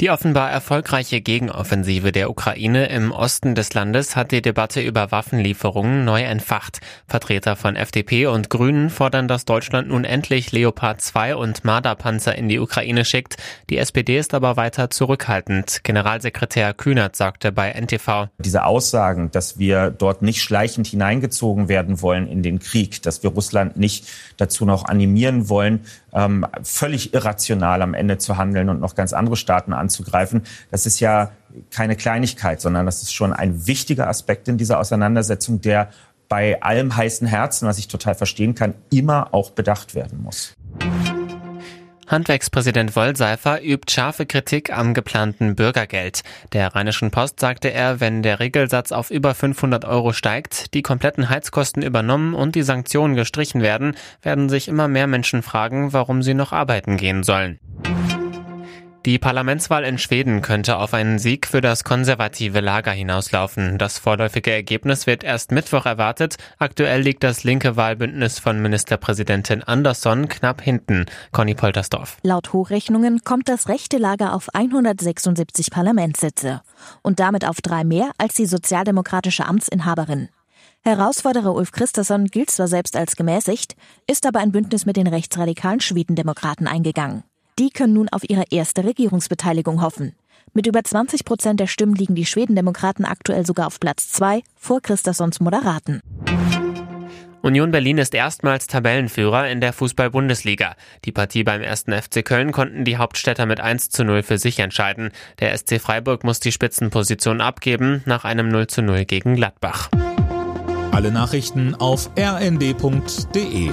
Die offenbar erfolgreiche Gegenoffensive der Ukraine im Osten des Landes hat die Debatte über Waffenlieferungen neu entfacht. Vertreter von FDP und Grünen fordern, dass Deutschland nun endlich Leopard 2 und Marder-Panzer in die Ukraine schickt. Die SPD ist aber weiter zurückhaltend. Generalsekretär Kühnert sagte bei NTV. Diese Aussagen, dass wir dort nicht schleichend hineingezogen werden wollen in den Krieg, dass wir Russland nicht dazu noch animieren wollen, ähm, völlig irrational am Ende zu handeln und noch ganz andere Staaten anzugreifen. Das ist ja keine Kleinigkeit, sondern das ist schon ein wichtiger Aspekt in dieser Auseinandersetzung, der bei allem heißen Herzen, was ich total verstehen kann, immer auch bedacht werden muss. Handwerkspräsident Wollseifer übt scharfe Kritik am geplanten Bürgergeld. Der Rheinischen Post sagte er, wenn der Regelsatz auf über 500 Euro steigt, die kompletten Heizkosten übernommen und die Sanktionen gestrichen werden, werden sich immer mehr Menschen fragen, warum sie noch arbeiten gehen sollen. Die Parlamentswahl in Schweden könnte auf einen Sieg für das konservative Lager hinauslaufen. Das vorläufige Ergebnis wird erst Mittwoch erwartet. Aktuell liegt das linke Wahlbündnis von Ministerpräsidentin Andersson knapp hinten. Conny Poltersdorf. Laut Hochrechnungen kommt das rechte Lager auf 176 Parlamentssitze und damit auf drei mehr als die sozialdemokratische Amtsinhaberin. Herausforderer Ulf Christensen gilt zwar selbst als gemäßigt, ist aber ein Bündnis mit den rechtsradikalen Schwedendemokraten eingegangen. Die können nun auf ihre erste Regierungsbeteiligung hoffen. Mit über 20 Prozent der Stimmen liegen die Schwedendemokraten aktuell sogar auf Platz zwei vor Christersons Moderaten. Union Berlin ist erstmals Tabellenführer in der Fußball-Bundesliga. Die Partie beim ersten FC Köln konnten die Hauptstädter mit 1 zu 0 für sich entscheiden. Der SC Freiburg muss die Spitzenposition abgeben nach einem 0 zu 0 gegen Gladbach. Alle Nachrichten auf rnd.de